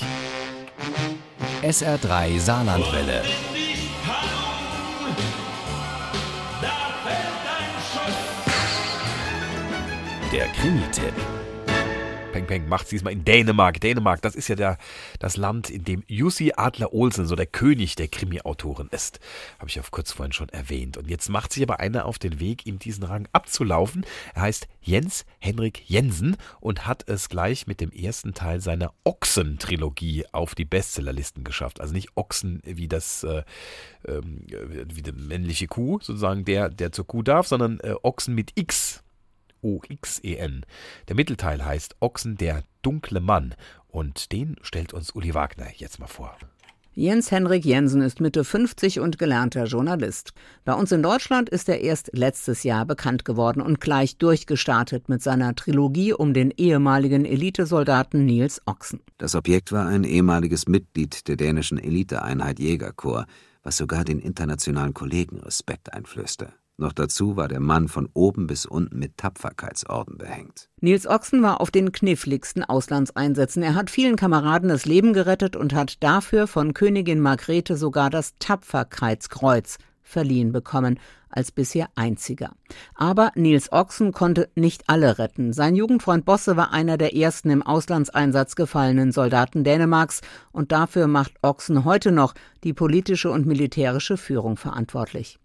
Uhr. SR3 Saarlandwelle. Der Krimi-Tipp. Peng Peng macht diesmal in Dänemark. Dänemark, das ist ja der, das Land, in dem Jussi Adler Olsen so der König der Krimi-Autoren ist. Habe ich ja kurz vorhin schon erwähnt. Und jetzt macht sich aber einer auf den Weg, ihm diesen Rang abzulaufen. Er heißt Jens Henrik Jensen und hat es gleich mit dem ersten Teil seiner Ochsen-Trilogie auf die Bestsellerlisten geschafft. Also nicht Ochsen wie das, äh, äh, wie die männliche Kuh, sozusagen der, der zur Kuh darf, sondern äh, Ochsen mit X. O-X-E-N. Der Mittelteil heißt Ochsen der dunkle Mann und den stellt uns Uli Wagner jetzt mal vor. Jens Henrik Jensen ist Mitte 50 und gelernter Journalist. Bei uns in Deutschland ist er erst letztes Jahr bekannt geworden und gleich durchgestartet mit seiner Trilogie um den ehemaligen Elitesoldaten Niels Ochsen. Das Objekt war ein ehemaliges Mitglied der dänischen Eliteeinheit Jägerkorps, was sogar den internationalen Kollegen Respekt einflößte. Noch dazu war der Mann von oben bis unten mit Tapferkeitsorden behängt. Nils Ochsen war auf den kniffligsten Auslandseinsätzen. Er hat vielen Kameraden das Leben gerettet und hat dafür von Königin Margrethe sogar das Tapferkeitskreuz verliehen bekommen, als bisher einziger. Aber Nils Ochsen konnte nicht alle retten. Sein Jugendfreund Bosse war einer der ersten im Auslandseinsatz gefallenen Soldaten Dänemarks und dafür macht Ochsen heute noch die politische und militärische Führung verantwortlich.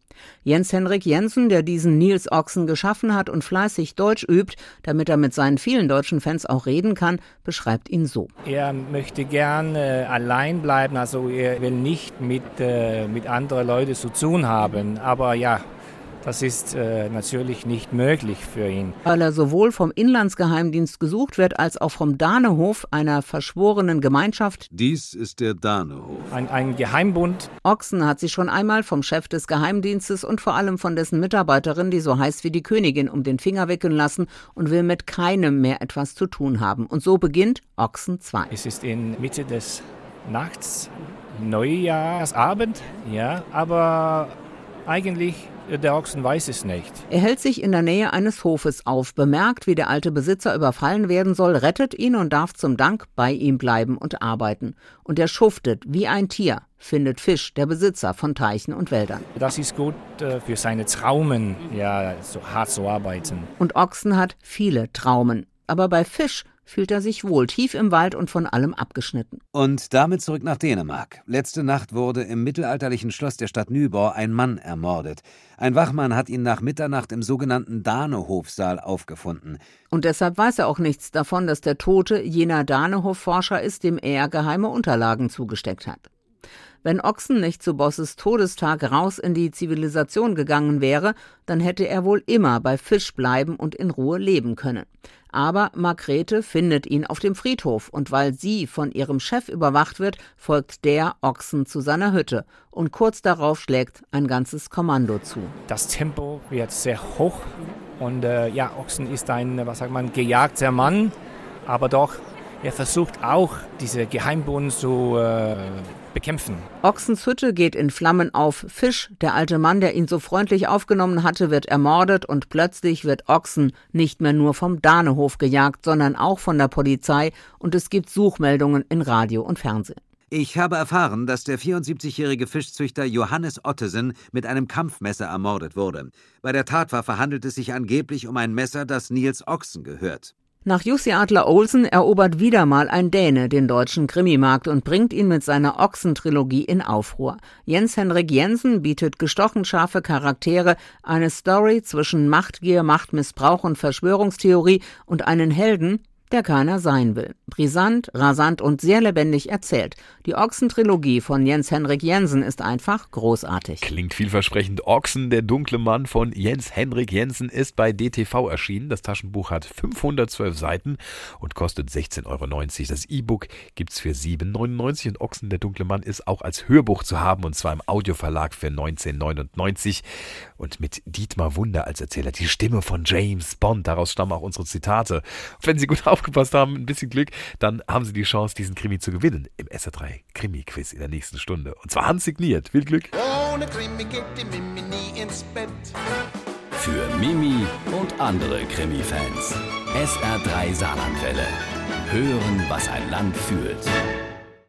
Jens Henrik Jensen, der diesen Nils Ochsen geschaffen hat und fleißig Deutsch übt, damit er mit seinen vielen deutschen Fans auch reden kann, beschreibt ihn so. Er möchte gern äh, allein bleiben, also er will nicht mit, äh, mit anderen Leuten zu tun haben. Aber ja, das ist äh, natürlich nicht möglich für ihn. Weil er sowohl vom Inlandsgeheimdienst gesucht wird, als auch vom Danehof, einer verschworenen Gemeinschaft. Dies ist der Danehof. Ein, ein Geheimbund. Ochsen hat sich schon einmal vom Chef des Geheimdienstes und vor allem von dessen Mitarbeiterin, die so heißt wie die Königin, um den Finger wickeln lassen und will mit keinem mehr etwas zu tun haben. Und so beginnt Ochsen 2. Es ist in Mitte des Nachts, Neujahrsabend, ja, aber eigentlich der Ochsen weiß es nicht. Er hält sich in der Nähe eines Hofes auf, bemerkt, wie der alte Besitzer überfallen werden soll, rettet ihn und darf zum Dank bei ihm bleiben und arbeiten. Und er schuftet wie ein Tier, findet Fisch, der Besitzer von Teichen und Wäldern. Das ist gut äh, für seine Traumen, ja, so hart zu arbeiten. Und Ochsen hat viele Traumen. Aber bei Fisch fühlt er sich wohl, tief im Wald und von allem abgeschnitten. Und damit zurück nach Dänemark. Letzte Nacht wurde im mittelalterlichen Schloss der Stadt Nyborg ein Mann ermordet. Ein Wachmann hat ihn nach Mitternacht im sogenannten Danehofsaal aufgefunden. Und deshalb weiß er auch nichts davon, dass der Tote jener Danehof-Forscher ist, dem er geheime Unterlagen zugesteckt hat. Wenn Ochsen nicht zu Bosses Todestag raus in die Zivilisation gegangen wäre, dann hätte er wohl immer bei Fisch bleiben und in Ruhe leben können. Aber Margrethe findet ihn auf dem Friedhof und weil sie von ihrem Chef überwacht wird, folgt der Ochsen zu seiner Hütte und kurz darauf schlägt ein ganzes Kommando zu. Das Tempo wird sehr hoch und äh, ja, Ochsen ist ein, was sagt man, gejagter Mann, aber doch er versucht auch, diese Geheimbund zu äh, bekämpfen. Ochsens Hütte geht in Flammen auf. Fisch, der alte Mann, der ihn so freundlich aufgenommen hatte, wird ermordet und plötzlich wird Ochsen nicht mehr nur vom Danehof gejagt, sondern auch von der Polizei und es gibt Suchmeldungen in Radio und Fernsehen. Ich habe erfahren, dass der 74-jährige Fischzüchter Johannes Ottesen mit einem Kampfmesser ermordet wurde. Bei der Tatwaffe handelt es sich angeblich um ein Messer, das Niels Ochsen gehört. Nach Jussi Adler Olsen erobert wieder mal ein Däne den deutschen Krimimarkt und bringt ihn mit seiner Ochsentrilogie in Aufruhr. Jens Henrik Jensen bietet gestochen scharfe Charaktere, eine Story zwischen Machtgier, Machtmissbrauch und Verschwörungstheorie und einen Helden, der keiner sein will. Brisant, rasant und sehr lebendig erzählt. Die Ochsen-Trilogie von Jens Henrik Jensen ist einfach großartig. Klingt vielversprechend. Ochsen, der dunkle Mann von Jens Henrik Jensen ist bei DTV erschienen. Das Taschenbuch hat 512 Seiten und kostet 16,90 Euro. Das E-Book gibt's für 7,99 und Ochsen, der dunkle Mann ist auch als Hörbuch zu haben und zwar im Audioverlag für 19,99 und mit Dietmar Wunder als Erzähler. Die Stimme von James Bond. Daraus stammen auch unsere Zitate. Wenn Sie gut aufgepasst haben, ein bisschen Glück, dann haben Sie die Chance, diesen Krimi zu gewinnen im SR3 Krimi-Quiz in der nächsten Stunde. Und zwar handsigniert. Viel Glück. Ohne Krimi geht die Mimi nie ins Bett. Für Mimi und andere Krimi-Fans. SR3 Saarlandwelle. Hören, was ein Land fühlt.